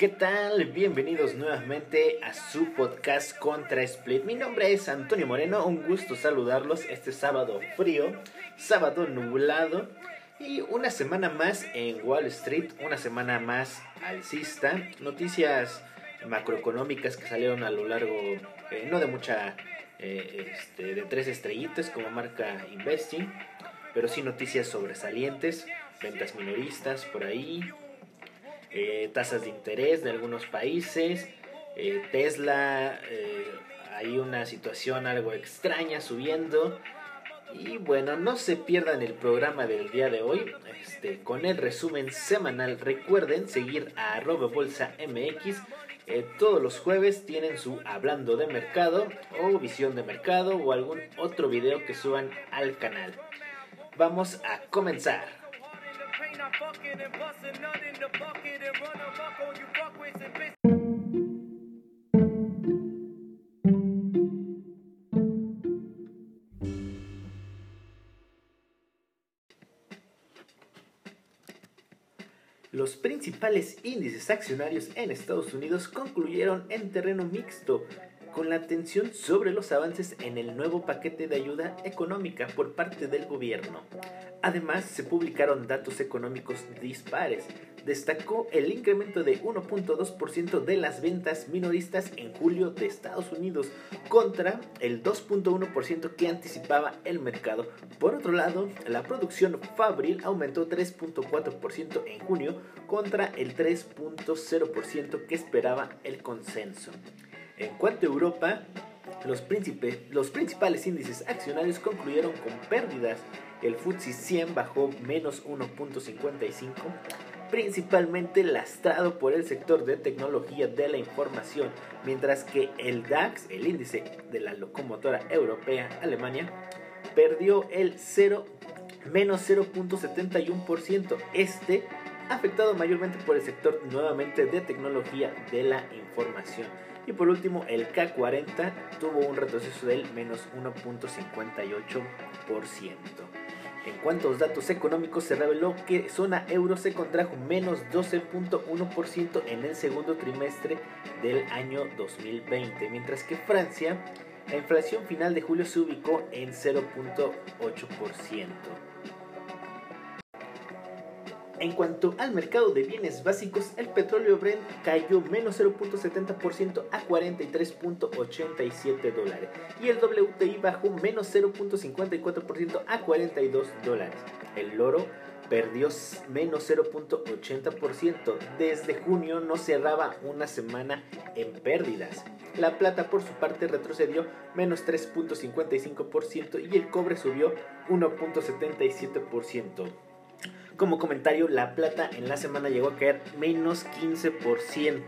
¿Qué tal? Bienvenidos nuevamente a su podcast Contra Split. Mi nombre es Antonio Moreno, un gusto saludarlos este sábado frío, sábado nublado y una semana más en Wall Street, una semana más alcista. Noticias macroeconómicas que salieron a lo largo, eh, no de mucha, eh, este, de tres estrellitas como marca Investing, pero sí noticias sobresalientes, ventas minoristas por ahí, eh, tasas de interés de algunos países, eh, Tesla, eh, hay una situación algo extraña subiendo. Y bueno, no se pierdan el programa del día de hoy. Este, con el resumen semanal, recuerden seguir a arroba bolsa MX. todos los jueves tienen su hablando de mercado o visión de mercado o algún otro video que suban al canal. Vamos a comenzar. Los principales índices accionarios en Estados Unidos concluyeron en terreno mixto, con la atención sobre los avances en el nuevo paquete de ayuda económica por parte del gobierno. Además, se publicaron datos económicos dispares. Destacó el incremento de 1.2% de las ventas minoristas en julio de Estados Unidos contra el 2.1% que anticipaba el mercado. Por otro lado, la producción fabril aumentó 3.4% en junio contra el 3.0% que esperaba el consenso. En cuanto a Europa, los, principales índices accionarios concluyeron con pérdidas. El FTSE 100 bajó menos 1.55, principalmente lastrado por el sector de tecnología de la información, mientras que el DAX, el índice de la locomotora europea Alemania, perdió el 0, menos 0.71%. Este afectado mayormente por el sector nuevamente de tecnología de la información. Y por último, el K40 tuvo un retroceso del menos 1.58%. En cuanto a los datos económicos, se reveló que zona euro se contrajo menos 12.1% en el segundo trimestre del año 2020, mientras que Francia, la inflación final de julio se ubicó en 0.8%. En cuanto al mercado de bienes básicos, el petróleo Brent cayó menos 0.70% a 43.87 dólares y el WTI bajó menos 0.54% a 42 dólares. El oro perdió menos 0.80%. Desde junio no cerraba una semana en pérdidas. La plata por su parte retrocedió menos 3.55% y el cobre subió 1.77%. Como comentario, la plata en la semana llegó a caer menos 15%.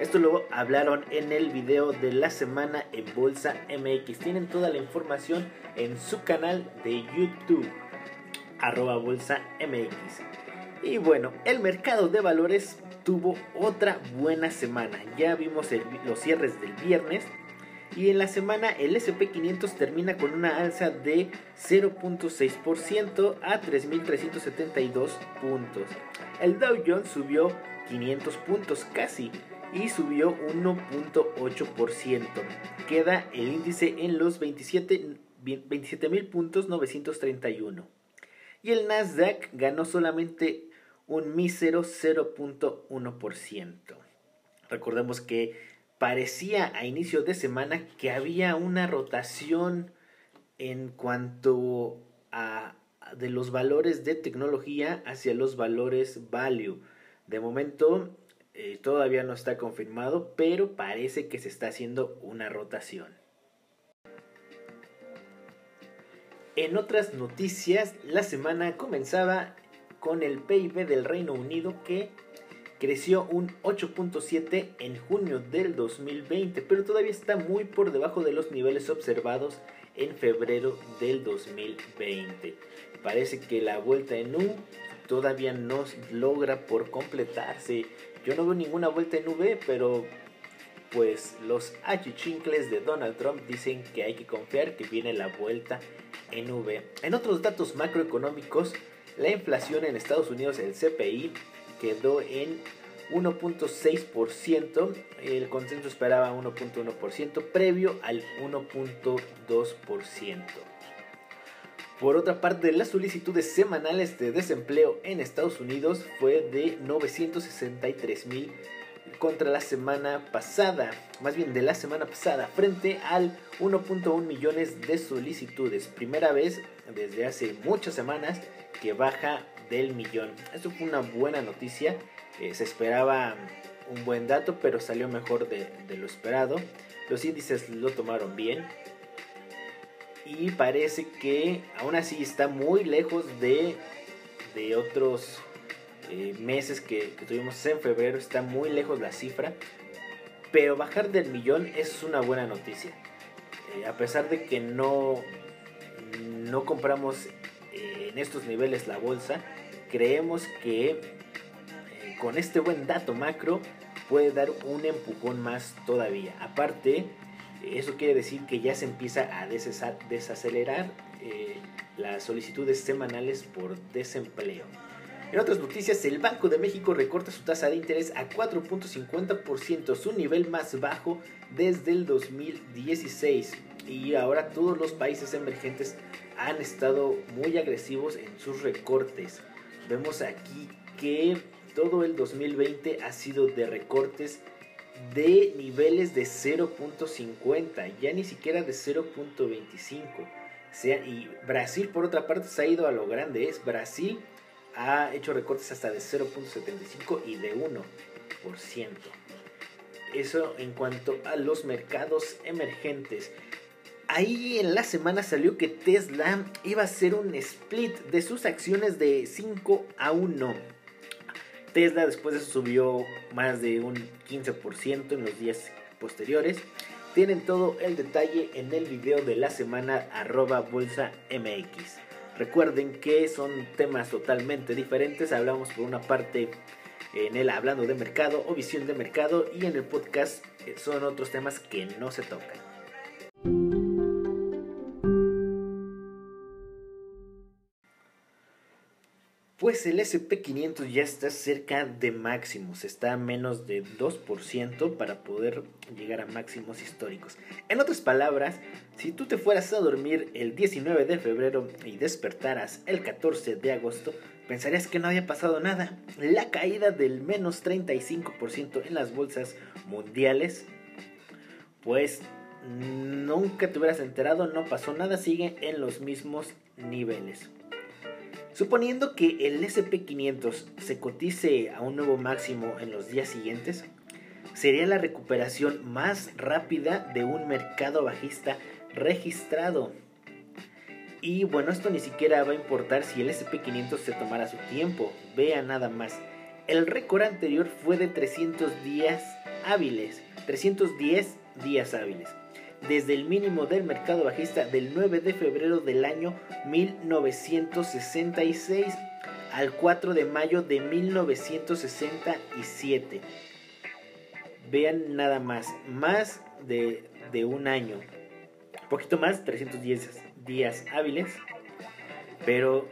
Esto lo hablaron en el video de la semana en Bolsa MX. Tienen toda la información en su canal de YouTube, arroba Bolsa MX. Y bueno, el mercado de valores tuvo otra buena semana. Ya vimos los cierres del viernes y en la semana el SP500 termina con una alza de 0.6% a 3.372 puntos. El Dow Jones subió 500 puntos casi y subió 1.8%. Queda el índice en los 27.000 puntos 931. Y el Nasdaq ganó solamente un mísero 0.1%. Recordemos que parecía a inicio de semana que había una rotación en cuanto a de los valores de tecnología hacia los valores value. De momento eh, todavía no está confirmado, pero parece que se está haciendo una rotación. En otras noticias, la semana comenzaba con el PIB del Reino Unido que creció un 8.7 en junio del 2020, pero todavía está muy por debajo de los niveles observados en febrero del 2020. Parece que la vuelta en U todavía no logra por completarse. Yo no veo ninguna vuelta en V, pero pues los achichincles de Donald Trump dicen que hay que confiar que viene la vuelta en V. En otros datos macroeconómicos, la inflación en Estados Unidos, el CPI, quedó en 1.6%, el consenso esperaba 1.1%, previo al 1.2%. Por otra parte, las solicitudes semanales de desempleo en Estados Unidos fue de 963 mil contra la semana pasada, más bien de la semana pasada, frente al 1.1 millones de solicitudes. Primera vez desde hace muchas semanas que baja del millón. Esto fue una buena noticia. Eh, se esperaba un buen dato, pero salió mejor de, lo esperado. Los índices lo tomaron bien. Y parece que aún así está muy lejos de, de otros eh, meses que, tuvimos en febrero. Está muy lejos la cifra. Pero bajar del millón es una buena noticia. Eh, a pesar de que no, no compramos en estos niveles la bolsa, creemos que eh, con este buen dato macro puede dar un empujón más todavía. Aparte, eso quiere decir que ya se empieza a desacelerar eh, las solicitudes semanales por desempleo. En otras noticias, el Banco de México recorta su tasa de interés a 4.50%, su nivel más bajo desde el 2016. Y ahora todos los países emergentes han estado muy agresivos en sus recortes. Vemos aquí que todo el 2020 ha sido de recortes de niveles de 0.50, ya ni siquiera de 0.25. Sea, y Brasil, por otra parte, se ha ido a lo grande. Es Brasil ha hecho recortes hasta de 0.75 y de 1%. Eso en cuanto a los mercados emergentes. Ahí en la semana salió que Tesla iba a hacer un split de sus acciones de 5 a 1. Tesla después de eso subió más de un 15% en los días posteriores. Tienen todo el detalle en el video de la semana arroba bolsa MX. Recuerden que son temas totalmente diferentes. Hablamos por una parte en el hablando de mercado o visión de mercado y en el podcast eh, son otros temas que no se tocan. Pues el SP500 ya está cerca de máximos, está a menos de 2% para poder llegar a máximos históricos. En otras palabras, si tú te fueras a dormir el 19 de febrero y despertaras el 14 de agosto, pensarías que no había pasado nada. La caída del menos 35% en las bolsas mundiales, pues nunca te hubieras enterado, no pasó nada, sigue en los mismos niveles. Suponiendo que el SP500 se cotice a un nuevo máximo en los días siguientes, sería la recuperación más rápida de un mercado bajista registrado. Y bueno, esto ni siquiera va a importar si el SP500 se tomara su tiempo. Vea nada más. El récord anterior fue de 300 días hábiles. 310 días hábiles desde el mínimo del mercado bajista del 9 de febrero del año 1966 al 4 de mayo de 1967. Vean nada más, más de, un año, un poquito más, 310 días hábiles, pero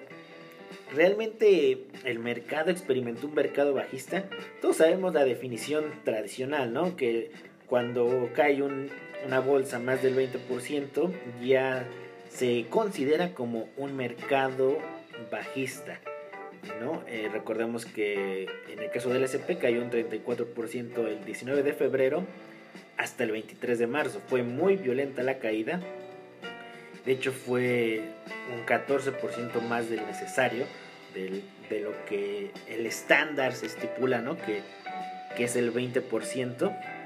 realmente el mercado experimentó un mercado bajista. Todos sabemos la definición tradicional, ¿no? Que cuando cae un, una bolsa más del 20%, ya se considera como un mercado bajista. ¿no? Eh, recordemos que en el caso del SP cayó un 34% el 19 de febrero hasta el 23 de marzo. Fue muy violenta la caída. De hecho fue un 14% más del necesario, de lo que el estándar se estipula, ¿no? que, que es el 20%.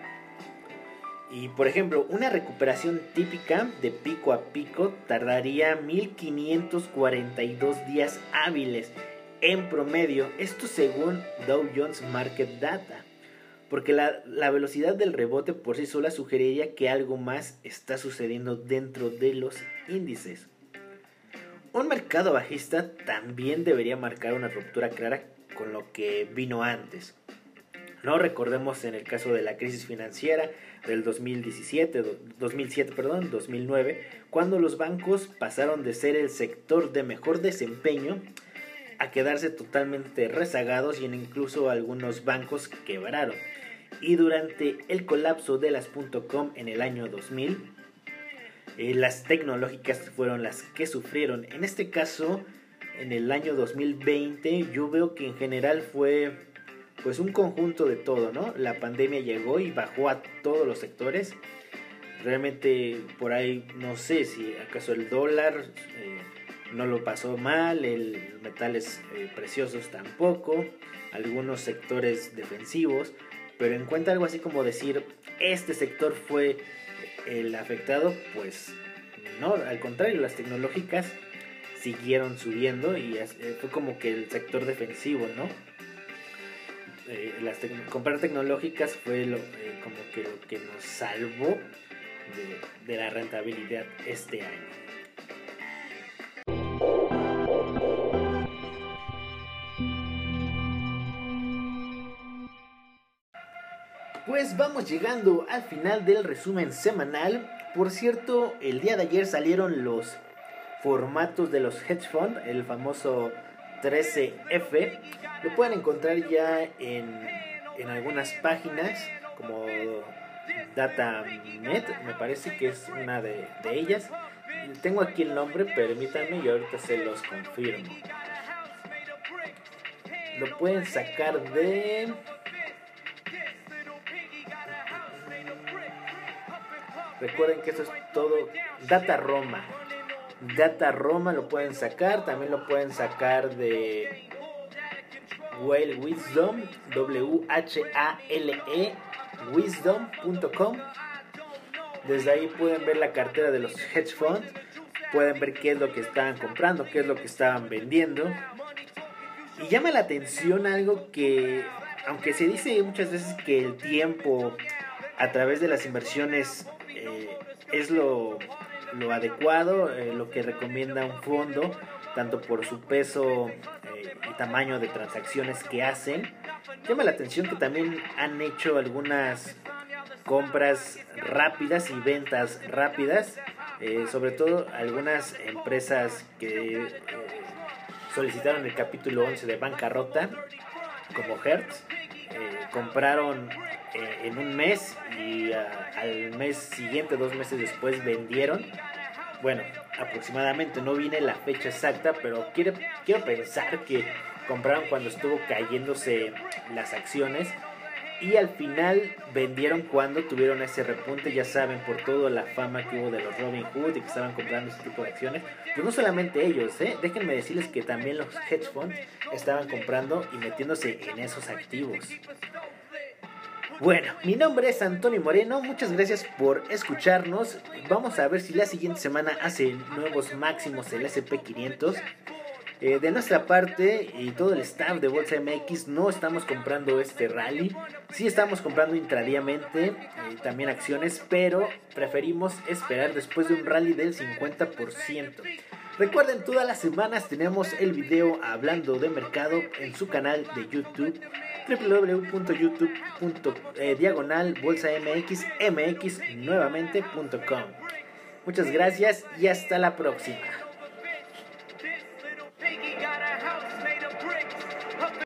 Y por ejemplo, una recuperación típica de pico a pico tardaría 1542 días hábiles en promedio, esto según Dow Jones Market Data, porque la, la, velocidad del rebote por sí sola sugeriría que algo más está sucediendo dentro de los índices. Un mercado bajista también debería marcar una ruptura clara con lo que vino antes. No recordemos en el caso de la crisis financiera del 2017, 2007, perdón, 2009, cuando los bancos pasaron de ser el sector de mejor desempeño a quedarse totalmente rezagados y en incluso algunos bancos quebraron. Y durante el colapso de las .com en el año 2000, eh, las tecnológicas fueron las que sufrieron. En este caso, en el año 2020, yo veo que en general fue pues un conjunto de todo, ¿no? La pandemia llegó y bajó a todos los sectores. Realmente por ahí no sé si acaso el dólar eh, no lo pasó mal, el metales eh, preciosos tampoco, algunos sectores defensivos, pero en cuenta algo así como decir este sector fue el afectado, pues no, al contrario, las tecnológicas siguieron subiendo y eh, fue como que el sector defensivo, ¿no? Eh, las tecnológicas fue lo, eh, como que lo que nos salvó de, de la rentabilidad este año. Pues vamos llegando al final del resumen semanal. Por cierto, el día de ayer salieron los formatos de los hedge fund, el famoso 13F. Lo pueden encontrar ya en, en algunas páginas como DataNet, me parece que es una de, de ellas. Tengo aquí el nombre, permítanme y ahorita se los confirmo. Lo pueden sacar de Recuerden que eso es todo Data Roma. Data Roma lo pueden sacar, también lo pueden sacar de Whale Wisdom, W-H-A-L-E, wisdom.com. Desde ahí pueden ver la cartera de los hedge funds, pueden ver qué es lo que estaban comprando, qué es lo que estaban vendiendo. Y llama la atención algo que, aunque se dice muchas veces que el tiempo a través de las inversiones eh, es lo, adecuado, eh, lo que recomienda un fondo, tanto por su peso eh, y tamaño de transacciones que hacen. Llama la atención que también han hecho algunas compras rápidas y ventas rápidas, sobre todo algunas empresas que solicitaron el capítulo 11 de bancarrota, como Hertz, compraron eh, en un mes y ah, al mes siguiente, dos meses después, vendieron. Bueno, aproximadamente no viene la fecha exacta, pero quiero, quiero pensar que compraron cuando estuvo cayéndose las acciones y al final vendieron cuando tuvieron ese repunte, ya saben, por toda la fama que hubo de los Robin Hood y que estaban comprando ese tipo de acciones. Pues no solamente ellos, ¿eh? déjenme decirles que también los hedge funds estaban comprando y metiéndose en esos activos. Bueno, mi nombre es Antonio Moreno, muchas gracias por escucharnos. Vamos a ver si la siguiente semana hace nuevos máximos el SP500. Eh, de nuestra parte y todo el staff de Bolsa MX no estamos comprando este rally. Sí estamos comprando intradíamente eh, también acciones, pero preferimos esperar después de un rally del 50%. Recuerden, todas las semanas tenemos el video hablando de mercado en su canal de YouTube www.youtube.diagonal bolsa mx mx nuevamente.com. Muchas gracias y hasta la próxima.